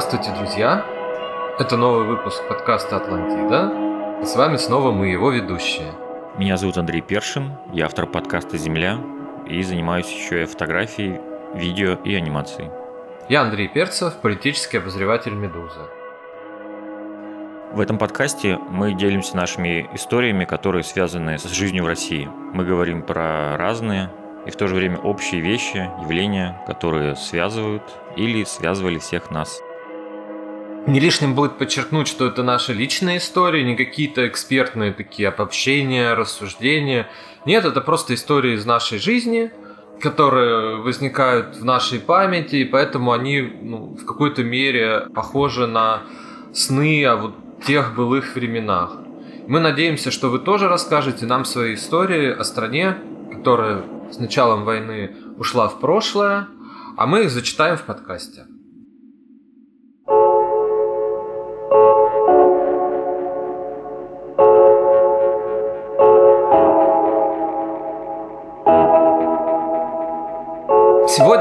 Здравствуйте, друзья! Это новый выпуск подкаста «Атлантида». И с вами снова мы, его ведущие. Меня зовут Андрей Першин, я автор подкаста «Земля» и занимаюсь еще и фотографией, видео и анимацией. Я Андрей Перцев, политический обозреватель «Медузы». В этом подкасте мы делимся нашими историями, которые связаны с жизнью в России. Мы говорим про разные и в то же время общие вещи, явления, которые связывают или связывали всех нас. Не лишним будет подчеркнуть, что это наши личные истории, не какие-то экспертные такие обобщения, рассуждения. Нет, это просто истории из нашей жизни, которые возникают в нашей памяти, и поэтому они ну, в какой-то мере похожи на сны о вот тех былых временах. Мы надеемся, что вы тоже расскажете нам свои истории о стране, которая с началом войны ушла в прошлое, а мы их зачитаем в подкасте.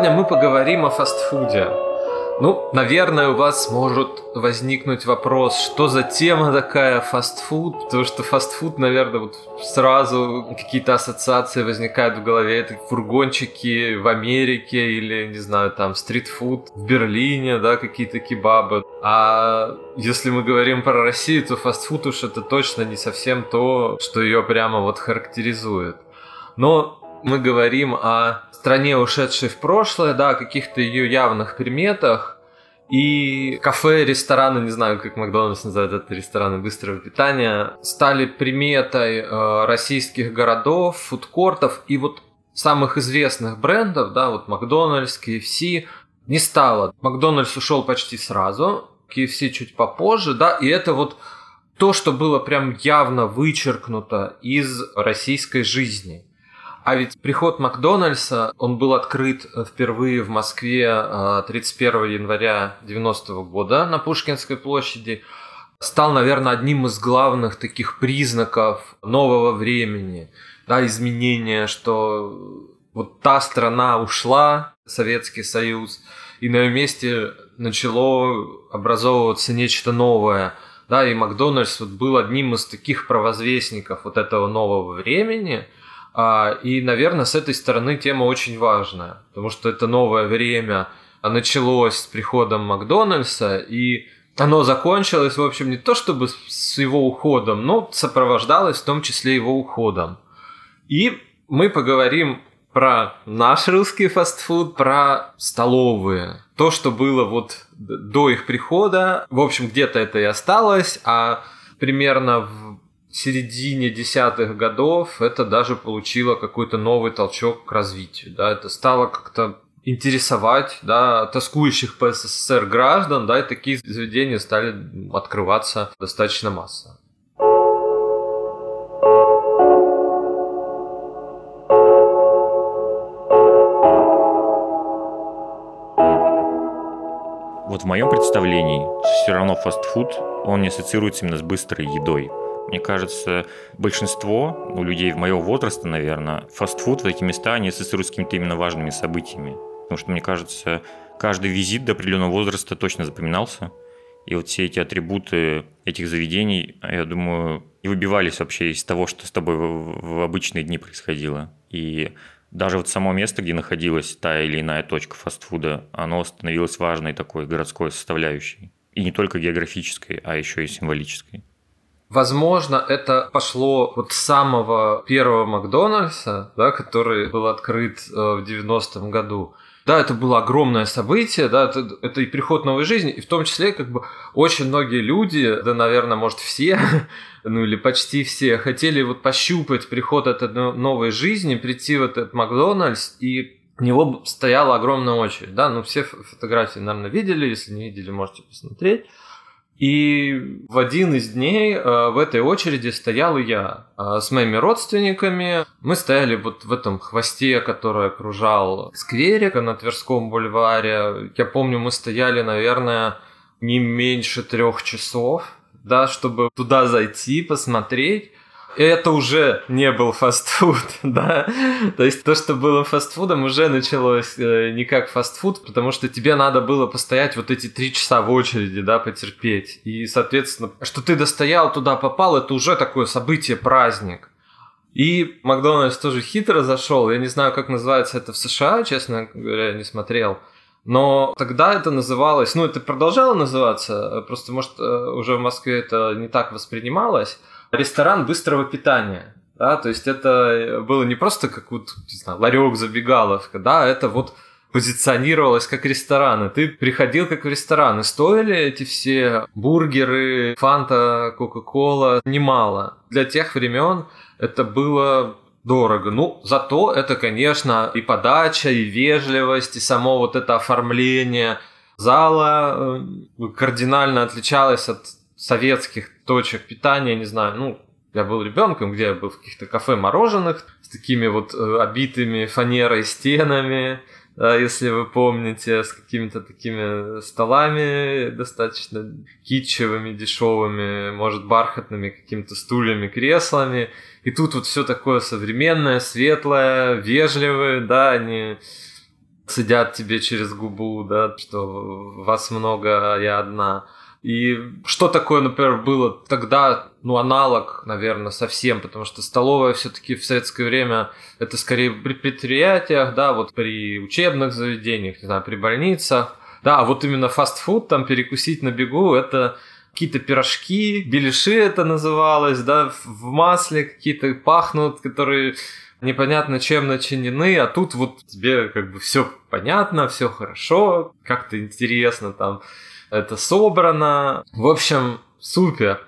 Сегодня мы поговорим о фастфуде. Ну, наверное, у вас может возникнуть вопрос, что за тема такая фастфуд, потому что фастфуд, наверное, вот сразу какие-то ассоциации возникают в голове, это фургончики в Америке или, не знаю, там стритфуд в Берлине, да, какие-то кебабы. А если мы говорим про Россию, то фастфуд уж это точно не совсем то, что ее прямо вот характеризует. Но мы говорим о стране, ушедшей в прошлое, да, о каких-то ее явных приметах. И кафе, рестораны, не знаю, как Макдональдс называют это, рестораны быстрого питания, стали приметой э, российских городов, фудкортов и вот самых известных брендов, да, вот Макдональдс, KFC, не стало. Макдональдс ушел почти сразу, KFC чуть попозже, да, и это вот то, что было прям явно вычеркнуто из российской жизни. А ведь приход Макдональдса, он был открыт э, впервые в Москве 31 э, января 90 -го года на Пушкинской площади, стал, наверное, одним из главных таких признаков нового времени, да, изменения, что вот та страна ушла, Советский Союз, и на ее месте начало образовываться нечто новое. Да, и Макдональдс вот был одним из таких провозвестников вот этого нового времени – и, наверное, с этой стороны тема очень важная, потому что это новое время началось с приходом Макдональдса, и оно закончилось, в общем, не то чтобы с его уходом, но сопровождалось в том числе его уходом. И мы поговорим про наш русский фастфуд, про столовые. То, что было вот до их прихода, в общем, где-то это и осталось, а примерно в середине десятых годов это даже получило какой-то новый толчок к развитию. Да? Это стало как-то интересовать да, тоскующих по СССР граждан, да, и такие заведения стали открываться достаточно массово. Вот в моем представлении все равно фастфуд, он не ассоциируется именно с быстрой едой. Мне кажется, большинство у людей в моего возраста, наверное, фастфуд в эти места не ассоциируются с какими-то именно важными событиями. Потому что, мне кажется, каждый визит до определенного возраста точно запоминался. И вот все эти атрибуты этих заведений, я думаю, и выбивались вообще из того, что с тобой в обычные дни происходило. И даже вот само место, где находилась та или иная точка фастфуда, оно становилось важной такой городской составляющей. И не только географической, а еще и символической. Возможно, это пошло вот с самого первого Макдональдса, да, который был открыт э, в 90-м году. Да, это было огромное событие, да, это, это и приход новой жизни, и в том числе как бы очень многие люди, да, наверное, может все, ну или почти все, хотели вот пощупать приход этой новой жизни, прийти в этот Макдональдс, и у него стояла огромная очередь, да, ну все фотографии, наверное, видели, если не видели, можете посмотреть. И в один из дней э, в этой очереди стоял я э, с моими родственниками. Мы стояли вот в этом хвосте, который окружал скверик на Тверском бульваре. Я помню, мы стояли, наверное, не меньше трех часов, да, чтобы туда зайти, посмотреть. Это уже не был фастфуд, да. То есть то, что было фастфудом, уже началось э, не как фастфуд, потому что тебе надо было постоять вот эти три часа в очереди, да, потерпеть. И, соответственно, что ты достоял, туда попал, это уже такое событие, праздник. И Макдональдс тоже хитро зашел. Я не знаю, как называется это в США, честно говоря, не смотрел. Но тогда это называлось, ну, это продолжало называться, просто, может, э, уже в Москве это не так воспринималось ресторан быстрого питания. Да, то есть это было не просто как вот, не знаю, ларек, забегаловка, да, это вот позиционировалось как ресторан, ты приходил как в ресторан, и стоили эти все бургеры, фанта, кока-кола немало. Для тех времен это было дорого. Ну, зато это, конечно, и подача, и вежливость, и само вот это оформление зала э, кардинально отличалось от советских точек питания, не знаю, ну, я был ребенком, где я был в каких-то кафе мороженых с такими вот э, обитыми фанерой стенами, да, если вы помните, с какими-то такими столами достаточно китчевыми, дешевыми, может, бархатными какими-то стульями, креслами. И тут вот все такое современное, светлое, вежливое, да, они сидят тебе через губу, да, что вас много, а я одна. И что такое, например, было тогда, ну, аналог, наверное, совсем, потому что столовая все-таки в советское время это скорее при предприятиях, да, вот при учебных заведениях, не знаю, при больницах. Да, а вот именно фастфуд, там перекусить на бегу, это какие-то пирожки, беляши это называлось, да, в масле какие-то пахнут, которые непонятно чем начинены, а тут вот тебе как бы все понятно, все хорошо, как-то интересно там это собрано. В общем, супер.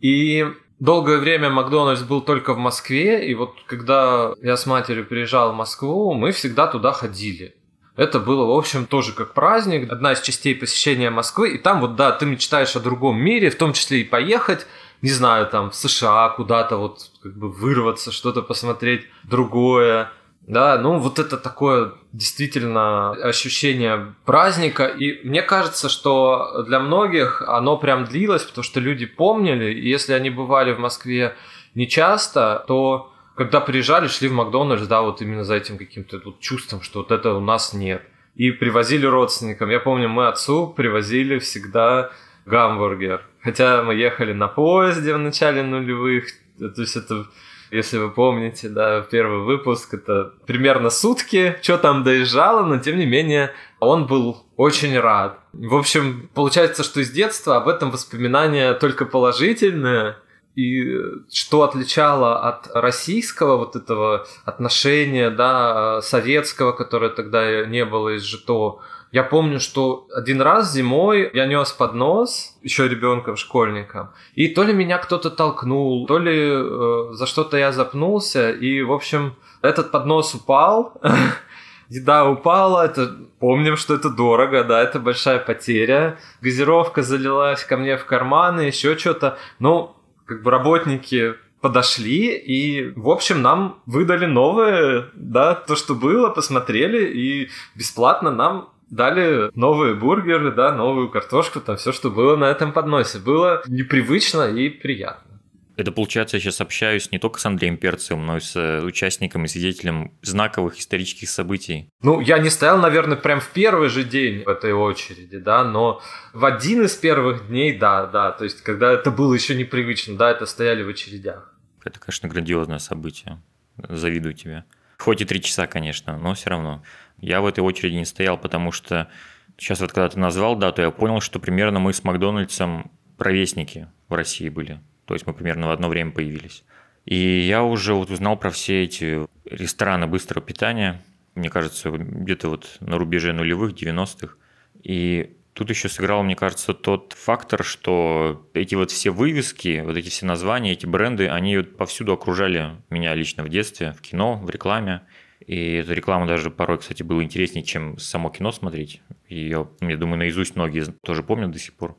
И долгое время Макдональдс был только в Москве, и вот когда я с матерью приезжал в Москву, мы всегда туда ходили. Это было, в общем, тоже как праздник, одна из частей посещения Москвы. И там вот, да, ты мечтаешь о другом мире, в том числе и поехать, не знаю, там в США куда-то вот как бы вырваться, что-то посмотреть другое. Да, ну вот это такое действительно ощущение праздника. И мне кажется, что для многих оно прям длилось, потому что люди помнили, и если они бывали в Москве не часто, то когда приезжали, шли в Макдональдс, да, вот именно за этим каким-то вот чувством, что вот это у нас нет. И привозили родственникам. Я помню, мы отцу привозили всегда гамбургер. Хотя мы ехали на поезде в начале нулевых, то есть это если вы помните, да, первый выпуск, это примерно сутки, что там доезжало, но тем не менее он был очень рад. В общем, получается, что из детства об этом воспоминания только положительные, и что отличало от российского вот этого отношения, да, советского, которое тогда не было из ЖТО, я помню, что один раз зимой я нес поднос еще ребенком, школьником, и то ли меня кто-то толкнул, то ли э, за что-то я запнулся, и, в общем, этот поднос упал, еда упала, это помним, что это дорого, да, это большая потеря. Газировка залилась ко мне в карманы, еще что-то. Ну, как бы работники подошли и, в общем, нам выдали новое, да, то, что было, посмотрели и бесплатно нам дали новые бургеры, да, новую картошку, там все, что было на этом подносе. Было непривычно и приятно. Это получается, я сейчас общаюсь не только с Андреем Перцевым, но и с э, участником и свидетелем знаковых исторических событий. Ну, я не стоял, наверное, прям в первый же день в этой очереди, да, но в один из первых дней, да, да, то есть когда это было еще непривычно, да, это стояли в очередях. Это, конечно, грандиозное событие. Завидую тебе. Хоть и три часа, конечно, но все равно. Я в этой очереди не стоял, потому что сейчас вот когда ты назвал дату, я понял, что примерно мы с Макдональдсом ровесники в России были. То есть мы примерно в одно время появились. И я уже вот узнал про все эти рестораны быстрого питания, мне кажется, где-то вот на рубеже нулевых, 90-х. И тут еще сыграл, мне кажется, тот фактор, что эти вот все вывески, вот эти все названия, эти бренды, они вот повсюду окружали меня лично в детстве, в кино, в рекламе. И эту рекламу даже порой, кстати, было интереснее, чем само кино смотреть. Ее, я думаю, наизусть многие тоже помнят до сих пор.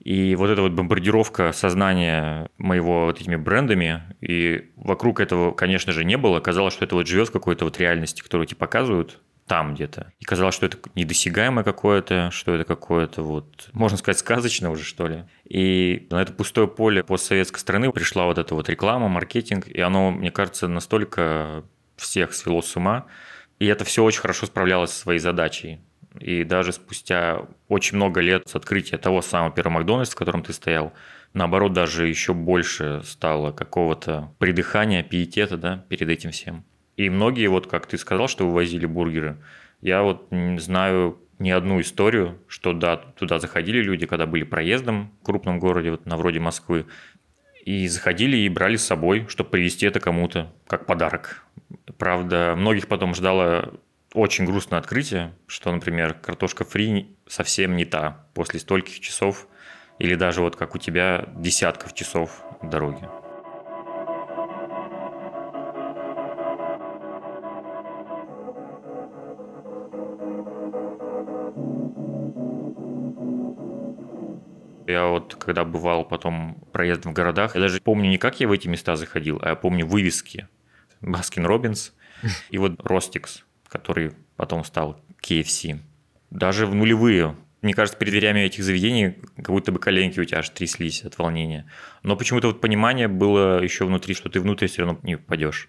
И вот эта вот бомбардировка сознания моего вот этими брендами, и вокруг этого, конечно же, не было. Казалось, что это вот живет в какой-то вот реальности, которую тебе показывают там где-то. И казалось, что это недосягаемое какое-то, что это какое-то вот, можно сказать, сказочное уже, что ли. И на это пустое поле постсоветской страны пришла вот эта вот реклама, маркетинг, и оно, мне кажется, настолько всех свело с ума, и это все очень хорошо справлялось со своей задачей. И даже спустя очень много лет с открытия того самого первого Макдональдса, в котором ты стоял, наоборот, даже еще больше стало какого-то придыхания, пиетета да, перед этим всем. И многие, вот как ты сказал, что вывозили бургеры, я вот знаю не одну историю, что да, туда заходили люди, когда были проездом в крупном городе, вот на вроде Москвы, и заходили и брали с собой, чтобы привезти это кому-то как подарок. Правда, многих потом ждало очень грустное открытие, что, например, картошка фри совсем не та после стольких часов или даже вот как у тебя десятков часов дороги. Я вот когда бывал потом проездом в городах, я даже помню не как я в эти места заходил, а я помню вывески. Baskin Robbins и вот Ростикс, который потом стал KFC. Даже в нулевые мне кажется, перед дверями этих заведений как будто бы коленки у тебя аж тряслись от волнения. Но почему-то вот понимание было еще внутри, что ты внутрь все равно не попадешь.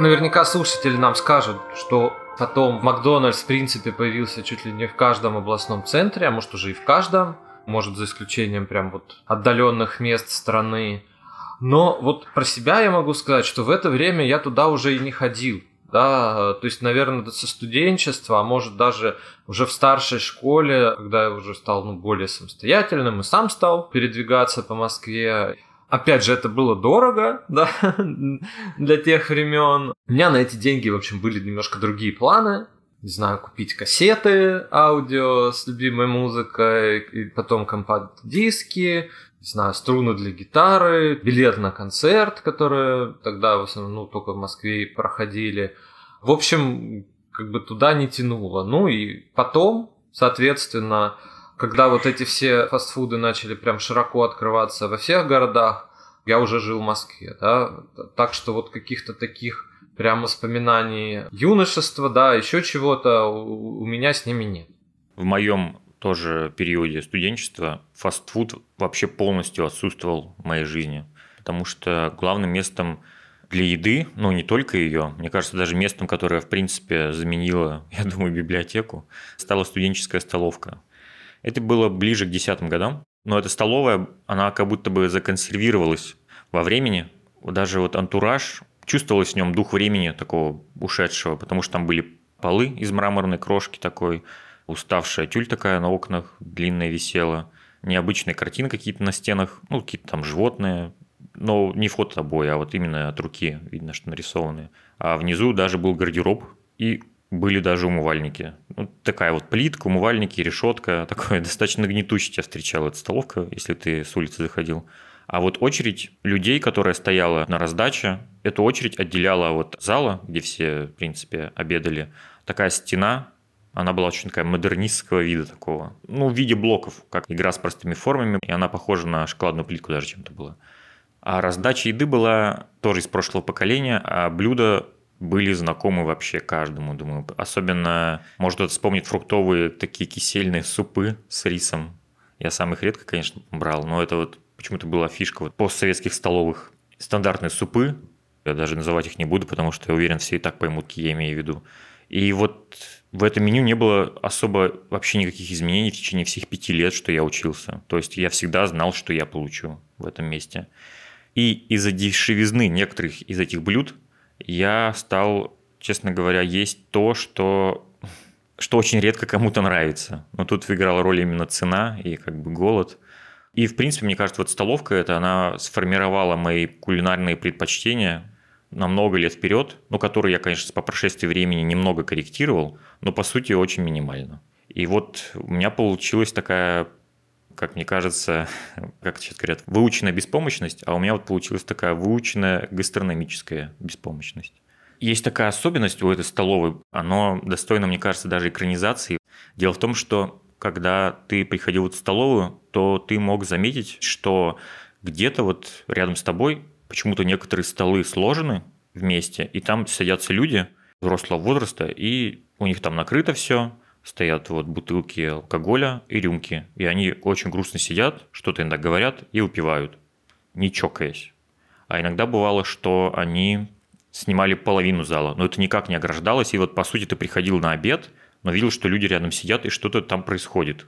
Наверняка слушатели нам скажут, что потом Макдональдс, в принципе, появился чуть ли не в каждом областном центре, а может уже и в каждом, может за исключением прям вот отдаленных мест страны. Но вот про себя я могу сказать, что в это время я туда уже и не ходил. Да, то есть, наверное, со студенчества, а может даже уже в старшей школе, когда я уже стал ну, более самостоятельным и сам стал передвигаться по Москве, Опять же, это было дорого, да, для тех времен. У меня на эти деньги, в общем, были немножко другие планы. Не знаю, купить кассеты аудио с любимой музыкой, и потом компакт-диски, не знаю, струны для гитары, билет на концерт, которые тогда в основном ну, только в Москве проходили. В общем, как бы туда не тянуло. Ну и потом, соответственно, когда вот эти все фастфуды начали прям широко открываться во всех городах, я уже жил в Москве, да, так что вот каких-то таких прям воспоминаний юношества, да, еще чего-то у, меня с ними нет. В моем тоже периоде студенчества фастфуд вообще полностью отсутствовал в моей жизни, потому что главным местом для еды, ну не только ее, мне кажется, даже местом, которое в принципе заменило, я думаю, библиотеку, стала студенческая столовка. Это было ближе к десятым годам, но эта столовая, она как будто бы законсервировалась во времени. Даже вот антураж, чувствовалось в нем дух времени такого ушедшего, потому что там были полы из мраморной крошки такой, уставшая тюль такая на окнах, длинная висела, необычные картины какие-то на стенах, ну, какие-то там животные, но не фото а вот именно от руки видно, что нарисованные. А внизу даже был гардероб, и были даже умывальники. Ну, такая вот плитка, умывальники, решетка. Такое достаточно гнетуще тебя встречала эта столовка, если ты с улицы заходил. А вот очередь людей, которая стояла на раздаче, эту очередь отделяла от зала, где все, в принципе, обедали. Такая стена, она была очень такая модернистского вида такого. Ну, в виде блоков, как игра с простыми формами, и она похожа на шоколадную плитку даже чем-то была. А раздача еды была тоже из прошлого поколения, а блюда были знакомы вообще каждому, думаю. Особенно, может, кто-то вспомнит фруктовые такие кисельные супы с рисом. Я сам их редко, конечно, брал, но это вот почему-то была фишка вот постсоветских столовых. Стандартные супы, я даже называть их не буду, потому что я уверен, все и так поймут, какие я имею в виду. И вот в этом меню не было особо вообще никаких изменений в течение всех пяти лет, что я учился. То есть я всегда знал, что я получу в этом месте. И из-за дешевизны некоторых из этих блюд я стал, честно говоря, есть то, что что очень редко кому-то нравится. Но тут играла роль именно цена и как бы голод. И, в принципе, мне кажется, вот столовка это она сформировала мои кулинарные предпочтения на много лет вперед, ну, которые я, конечно, по прошествии времени немного корректировал, но, по сути, очень минимально. И вот у меня получилась такая как мне кажется, как сейчас говорят, выученная беспомощность, а у меня вот получилась такая выученная гастрономическая беспомощность. Есть такая особенность у этой столовой, оно достойно, мне кажется, даже экранизации. Дело в том, что когда ты приходил в столовую, то ты мог заметить, что где-то вот рядом с тобой почему-то некоторые столы сложены вместе, и там садятся люди взрослого возраста, и у них там накрыто все, стоят вот бутылки алкоголя и рюмки, и они очень грустно сидят, что-то иногда говорят и выпивают, не чокаясь. А иногда бывало, что они снимали половину зала, но это никак не ограждалось, и вот по сути ты приходил на обед, но видел, что люди рядом сидят и что-то там происходит.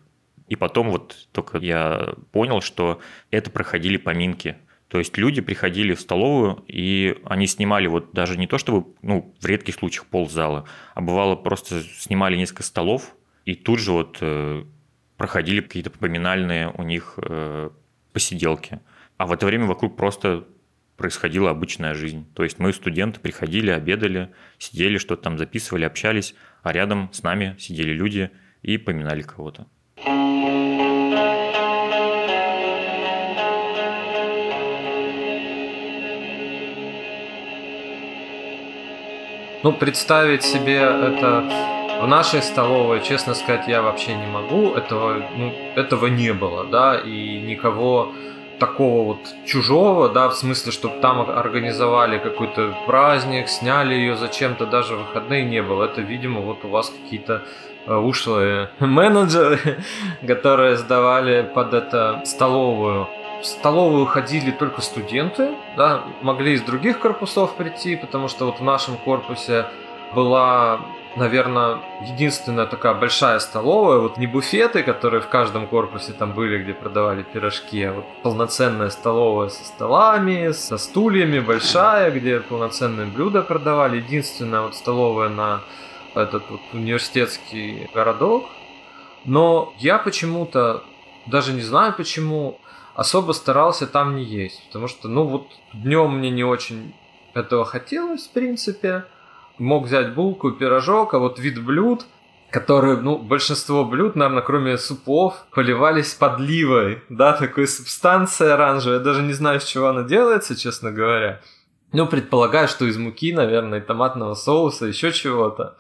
И потом вот только я понял, что это проходили поминки. То есть люди приходили в столовую, и они снимали вот даже не то, чтобы, ну, в редких случаях ползала, а бывало просто снимали несколько столов, и тут же вот э, проходили какие-то поминальные у них э, посиделки. А в это время вокруг просто происходила обычная жизнь. То есть мы, студенты, приходили, обедали, сидели, что-то там записывали, общались, а рядом с нами сидели люди и поминали кого-то. Ну, представить себе это в нашей столовой, честно сказать, я вообще не могу. Этого, ну, этого не было, да, и никого такого вот чужого, да, в смысле, чтобы там организовали какой-то праздник, сняли ее зачем-то, даже выходные не было. Это, видимо, вот у вас какие-то э, ушлые менеджеры, которые сдавали под это столовую. В столовую ходили только студенты, да, могли из других корпусов прийти, потому что вот в нашем корпусе была, наверное, единственная такая большая столовая, вот не буфеты, которые в каждом корпусе там были, где продавали пирожки, а вот полноценная столовая со столами, со стульями, большая, где полноценные блюда продавали, единственная вот столовая на этот вот университетский городок. Но я почему-то, даже не знаю почему, особо старался там не есть, потому что, ну вот, днем мне не очень этого хотелось, в принципе. Мог взять булку, пирожок, а вот вид блюд, которые, ну, большинство блюд, наверное, кроме супов, поливались подливой, да, такой субстанцией оранжевой. Я даже не знаю, из чего она делается, честно говоря. Ну, предполагаю, что из муки, наверное, и томатного соуса, еще чего-то.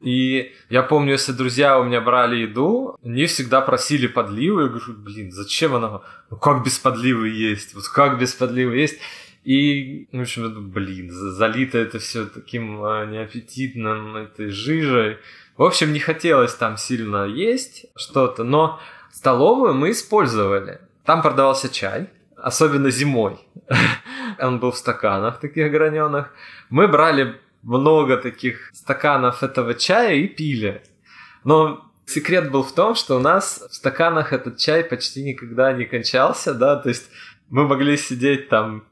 И я помню, если друзья у меня брали еду, они всегда просили подливы. Я говорю, блин, зачем она? Ну как без подливы есть? Вот как без подливы есть? И, в общем, блин, залито это все таким а, неаппетитным этой жижей. В общем, не хотелось там сильно есть что-то, но столовую мы использовали. Там продавался чай, особенно зимой. Он был в стаканах таких граненых. Мы брали много таких стаканов этого чая и пили. Но секрет был в том, что у нас в стаканах этот чай почти никогда не кончался, да, то есть мы могли сидеть там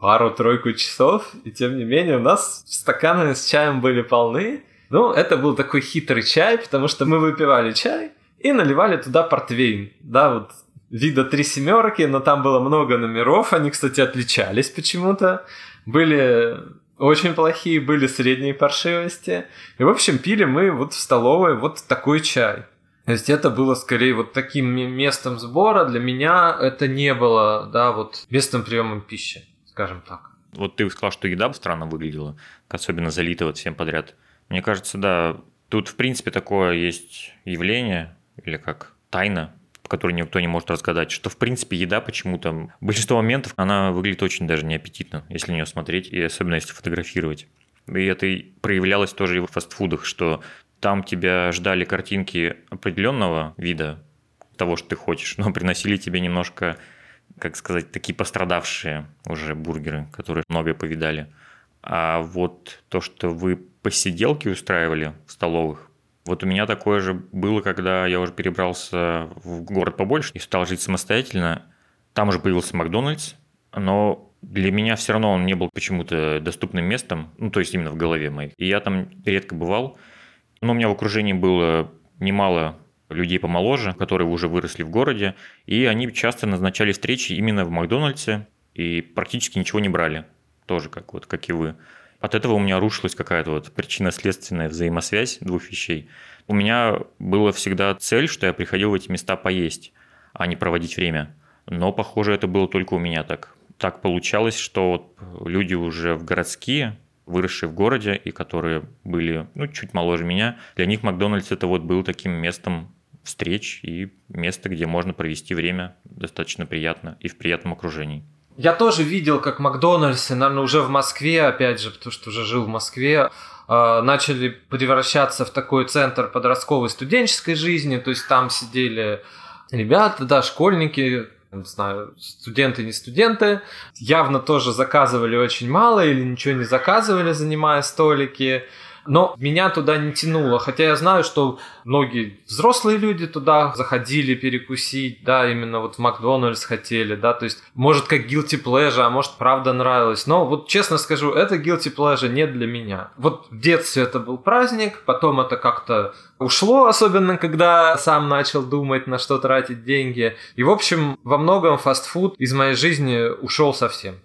пару-тройку часов, и тем не менее у нас стаканы с чаем были полны. Ну, это был такой хитрый чай, потому что мы выпивали чай и наливали туда портвейн, да, вот вида три семерки, но там было много номеров, они, кстати, отличались почему-то. Были очень плохие были средние паршивости. И, в общем, пили мы вот в столовой вот такой чай. То есть это было скорее вот таким местом сбора. Для меня это не было, да, вот местом приема пищи, скажем так. Вот ты сказал, что еда странно выглядела, особенно залита вот всем подряд. Мне кажется, да, тут в принципе такое есть явление, или как тайна, который никто не может разгадать, что, в принципе, еда почему-то... Большинство моментов, она выглядит очень даже неаппетитно, если на нее смотреть, и особенно если фотографировать. И это проявлялось тоже и в фастфудах, что там тебя ждали картинки определенного вида того, что ты хочешь, но приносили тебе немножко, как сказать, такие пострадавшие уже бургеры, которые многое повидали. А вот то, что вы посиделки устраивали в столовых, вот у меня такое же было, когда я уже перебрался в город побольше и стал жить самостоятельно. Там уже появился Макдональдс, но для меня все равно он не был почему-то доступным местом, ну, то есть именно в голове моей. И я там редко бывал. Но у меня в окружении было немало людей помоложе, которые уже выросли в городе, и они часто назначали встречи именно в Макдональдсе и практически ничего не брали. Тоже как вот, как и вы. От этого у меня рушилась какая-то вот причинно-следственная взаимосвязь двух вещей. У меня была всегда цель, что я приходил в эти места поесть. а не проводить время. Но, похоже, это было только у меня так. Так получалось, что вот люди уже в городские, выросшие в городе и которые были ну, чуть моложе меня, для них Макдональдс это вот был таким местом встреч и место, где можно провести время достаточно приятно и в приятном окружении. Я тоже видел, как Макдональдс, наверное, уже в Москве, опять же, потому что уже жил в Москве, а, начали превращаться в такой центр подростковой студенческой жизни, то есть там сидели ребята, да, школьники, не знаю, студенты, не студенты, явно тоже заказывали очень мало или ничего не заказывали, занимая столики, но меня туда не тянуло, хотя я знаю, что многие взрослые люди туда заходили перекусить, да, именно вот в Макдональдс хотели, да, то есть, может, как guilty pleasure, а может, правда нравилось, но вот честно скажу, это guilty pleasure не для меня. Вот в детстве это был праздник, потом это как-то ушло, особенно когда сам начал думать, на что тратить деньги. И, в общем, во многом фастфуд из моей жизни ушел совсем.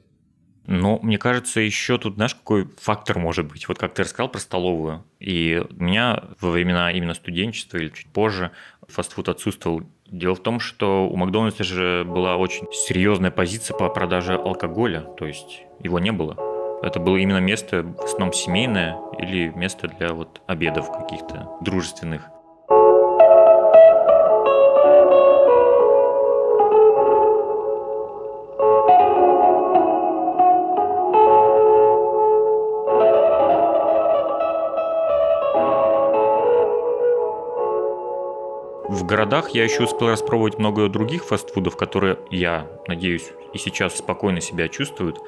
Но мне кажется, еще тут, знаешь, какой фактор может быть? Вот как ты рассказал про столовую. И у меня во времена именно студенчества или чуть позже фастфуд отсутствовал. Дело в том, что у Макдональдса же была очень серьезная позиция по продаже алкоголя, то есть его не было. Это было именно место в основном семейное или место для вот обедов каких-то дружественных. Городах я еще успел распробовать много других фастфудов, которые, я надеюсь, и сейчас спокойно себя чувствуют.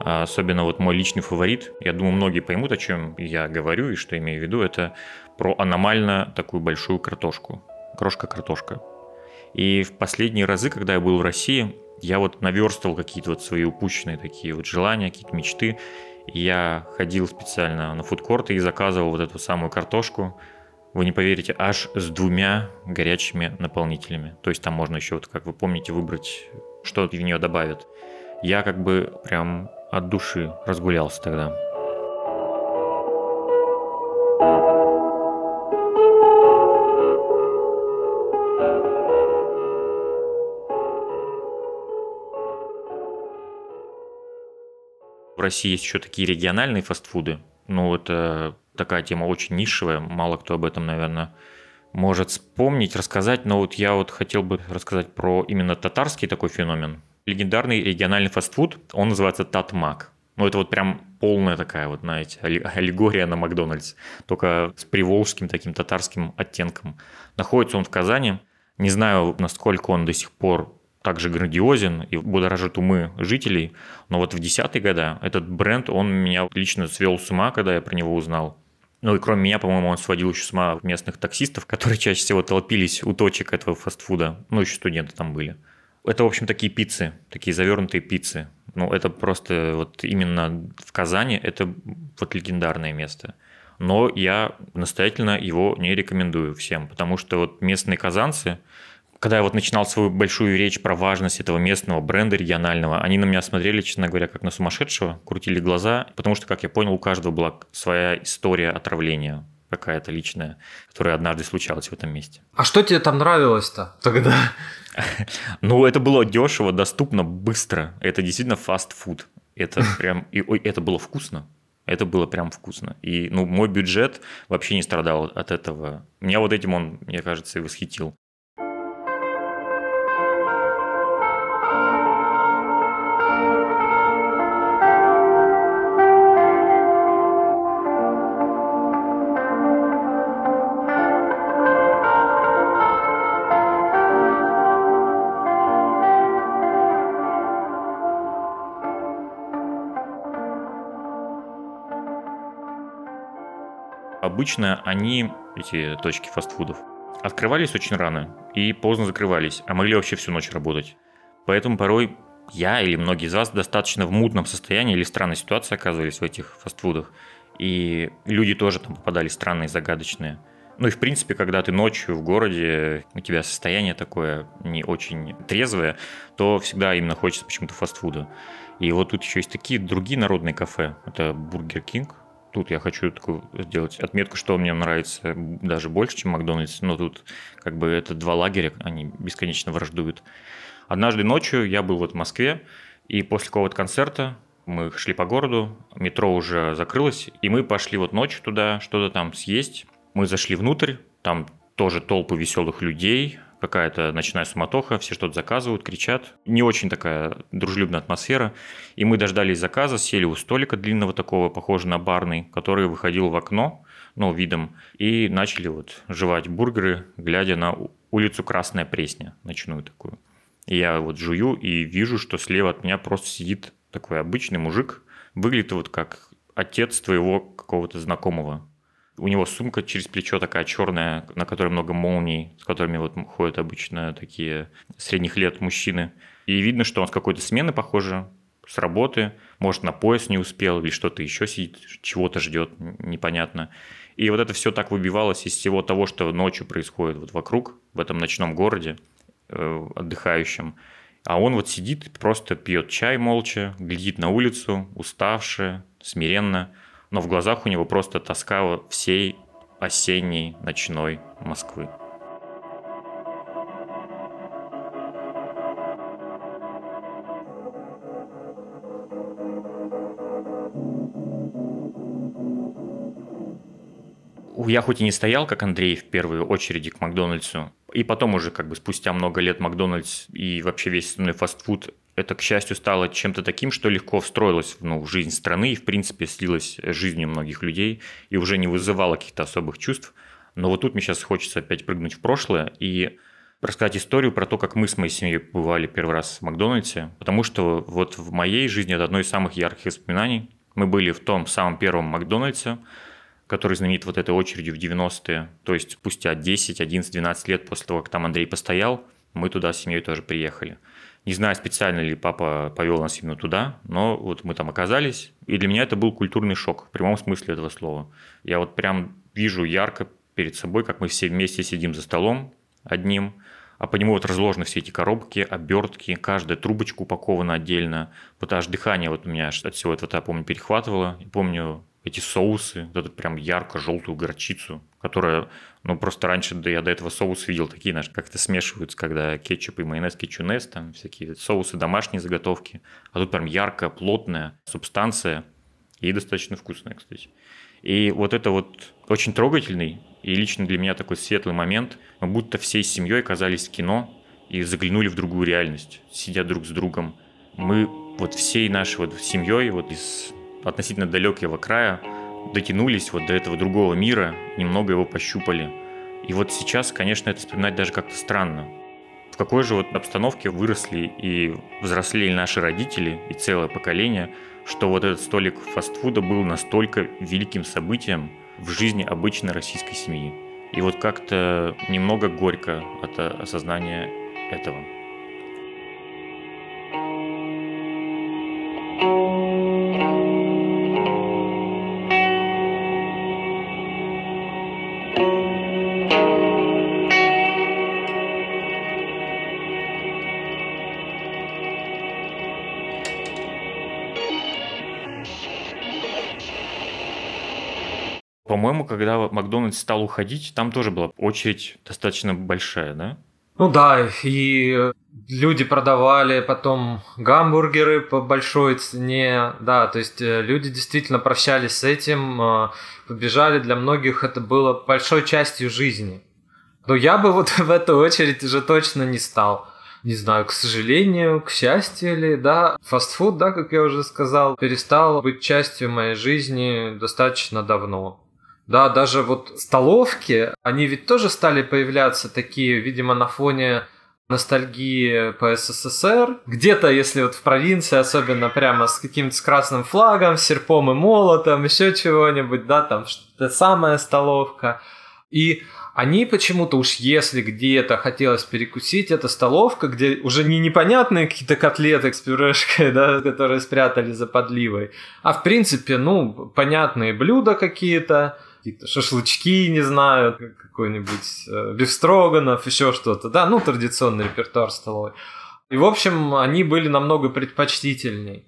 А особенно вот мой личный фаворит, я думаю, многие поймут, о чем я говорю и что имею в виду, это про аномально такую большую картошку. Крошка-картошка. И в последние разы, когда я был в России, я вот наверстывал какие-то вот свои упущенные такие вот желания, какие-то мечты. Я ходил специально на фудкорты и заказывал вот эту самую картошку, вы не поверите, аж с двумя горячими наполнителями. То есть там можно еще, вот, как вы помните, выбрать, что в нее добавят. Я как бы прям от души разгулялся тогда. В России есть еще такие региональные фастфуды. Ну, это такая тема очень нишевая, мало кто об этом, наверное, может вспомнить, рассказать, но вот я вот хотел бы рассказать про именно татарский такой феномен. Легендарный региональный фастфуд, он называется Татмак. Ну, это вот прям полная такая вот, знаете, аллегория на Макдональдс, только с приволжским таким татарским оттенком. Находится он в Казани. Не знаю, насколько он до сих пор также грандиозен и будоражит умы жителей, но вот в десятые годы этот бренд, он меня лично свел с ума, когда я про него узнал. Ну и кроме меня, по-моему, он сводил еще с местных таксистов, которые чаще всего толпились у точек этого фастфуда. Ну, еще студенты там были. Это, в общем, такие пиццы, такие завернутые пиццы. Ну, это просто вот именно в Казани это вот легендарное место. Но я настоятельно его не рекомендую всем, потому что вот местные казанцы, когда я вот начинал свою большую речь про важность этого местного бренда регионального, они на меня смотрели, честно говоря, как на сумасшедшего, крутили глаза, потому что, как я понял, у каждого была своя история отравления какая-то личная, которая однажды случалась в этом месте. А что тебе там нравилось-то тогда? Ну, это было дешево, доступно, быстро. Это действительно фастфуд. Это прям, и, ой, это было вкусно. Это было прям вкусно. И ну, мой бюджет вообще не страдал от этого. Меня вот этим он, мне кажется, и восхитил. Обычно они, эти точки фастфудов, открывались очень рано и поздно закрывались, а могли вообще всю ночь работать. Поэтому порой я или многие из вас достаточно в мутном состоянии или странной ситуации оказывались в этих фастфудах. И люди тоже там попадались странные, загадочные. Ну и в принципе, когда ты ночью в городе, у тебя состояние такое не очень трезвое, то всегда именно хочется почему-то фастфуда. И вот тут еще есть такие другие народные кафе. Это Burger King, Тут я хочу такую сделать отметку, что мне нравится даже больше, чем Макдональдс, но тут как бы это два лагеря, они бесконечно враждуют. Однажды ночью я был вот в Москве, и после какого-то концерта мы шли по городу, метро уже закрылось, и мы пошли вот ночью туда что-то там съесть. Мы зашли внутрь, там тоже толпы веселых людей, какая-то ночная суматоха, все что-то заказывают, кричат. Не очень такая дружелюбная атмосфера. И мы дождались заказа, сели у столика длинного такого, похожего на барный, который выходил в окно, ну, видом, и начали вот жевать бургеры, глядя на улицу Красная Пресня, ночную такую. И я вот жую и вижу, что слева от меня просто сидит такой обычный мужик, выглядит вот как отец твоего какого-то знакомого. У него сумка через плечо такая черная, на которой много молний, с которыми вот ходят обычно такие средних лет мужчины. И видно, что он с какой-то смены, похоже, с работы, может, на пояс не успел или что-то еще сидит, чего-то ждет, непонятно. И вот это все так выбивалось из всего того, что ночью происходит вот вокруг, в этом ночном городе э, отдыхающем. А он вот сидит, просто пьет чай молча, глядит на улицу, уставший, смиренно, но в глазах у него просто тоска всей осенней ночной Москвы. Я хоть и не стоял, как Андрей, в первую очереди к Макдональдсу, и потом уже как бы спустя много лет Макдональдс и вообще весь остальной фастфуд это, к счастью, стало чем-то таким, что легко встроилось ну, в жизнь страны и, в принципе, слилось жизнью многих людей и уже не вызывало каких-то особых чувств. Но вот тут мне сейчас хочется опять прыгнуть в прошлое и рассказать историю про то, как мы с моей семьей бывали первый раз в Макдональдсе, потому что вот в моей жизни это одно из самых ярких воспоминаний. Мы были в том самом первом Макдональдсе, который знаменит вот этой очередью в 90-е, то есть спустя 10, 11, 12 лет после того, как там Андрей постоял, мы туда с семьей тоже приехали. Не знаю, специально ли папа повел нас именно туда, но вот мы там оказались, и для меня это был культурный шок, в прямом смысле этого слова. Я вот прям вижу ярко перед собой, как мы все вместе сидим за столом одним, а по нему вот разложены все эти коробки, обертки, каждая трубочка упакована отдельно. Вот аж дыхание вот у меня от всего этого, я помню, перехватывало. И помню эти соусы, вот эту прям ярко-желтую горчицу, которая, ну, просто раньше да, я до этого соус видел такие, знаешь, как-то смешиваются, когда кетчуп и майонез, кетчунес, там всякие соусы, домашние заготовки. А тут прям яркая, плотная субстанция и достаточно вкусная, кстати. И вот это вот очень трогательный и лично для меня такой светлый момент. Мы будто всей семьей оказались в кино и заглянули в другую реальность, сидя друг с другом. Мы вот всей нашей вот семьей вот из относительно далекого края дотянулись вот до этого другого мира, немного его пощупали. И вот сейчас, конечно, это вспоминать даже как-то странно. В какой же вот обстановке выросли и взрослели наши родители и целое поколение, что вот этот столик фастфуда был настолько великим событием в жизни обычной российской семьи. И вот как-то немного горько от осознания этого. По-моему, когда Макдональдс стал уходить, там тоже была очередь достаточно большая, да? Ну да, и люди продавали потом гамбургеры по большой цене, да, то есть э, люди действительно прощались с этим, э, побежали, для многих это было большой частью жизни. Но я бы вот в эту очередь уже точно не стал. Не знаю, к сожалению, к счастью ли, да. Фастфуд, да, как я уже сказал, перестал быть частью моей жизни достаточно давно. Да, даже вот столовки, они ведь тоже стали появляться такие, видимо, на фоне ностальгии по СССР. Где-то, если вот в провинции, особенно прямо с каким-то с красным флагом, с серпом и молотом, еще чего-нибудь, да, там что-то самая столовка. И они почему-то уж если где-то хотелось перекусить, это столовка, где уже не непонятные какие-то котлеты с пюрешкой, да, которые спрятали за подливой, а в принципе, ну, понятные блюда какие-то, какие-то шашлычки, не знаю, какой-нибудь э, бифстроганов, еще что-то, да, ну, традиционный репертуар столовой. И, в общем, они были намного предпочтительней.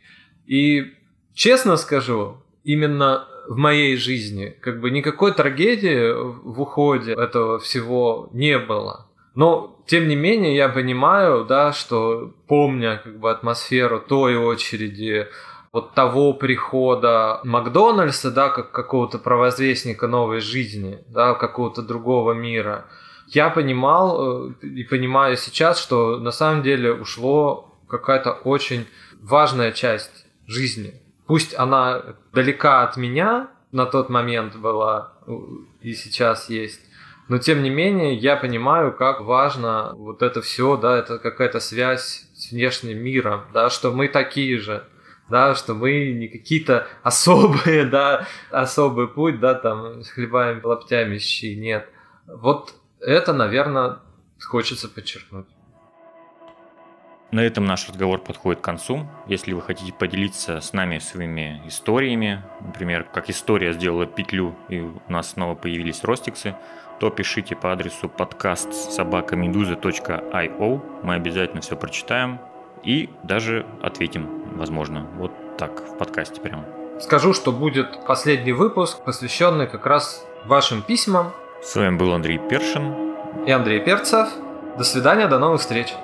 И, честно скажу, именно в моей жизни. Как бы никакой трагедии в уходе этого всего не было. Но, тем не менее, я понимаю, да, что помня как бы атмосферу той очереди, вот того прихода Макдональдса, да, как какого-то провозвестника новой жизни, да, какого-то другого мира, я понимал э, и понимаю сейчас, что на самом деле ушло какая-то очень важная часть жизни. Пусть она далека от меня на тот момент была и сейчас есть, но тем не менее я понимаю, как важно вот это все, да, это какая-то связь с внешним миром, да, что мы такие же, да, что мы не какие-то особые, да, особый путь, да, там, с хлебами, лаптями щи, нет. Вот это, наверное, хочется подчеркнуть. На этом наш разговор подходит к концу. Если вы хотите поделиться с нами своими историями, например, как история сделала петлю и у нас снова появились ростиксы, то пишите по адресу подкаст собакамедуза.io. Мы обязательно все прочитаем и даже ответим, возможно, вот так в подкасте прямо. Скажу, что будет последний выпуск, посвященный как раз вашим письмам. С вами был Андрей Першин и Андрей Перцев. До свидания, до новых встреч.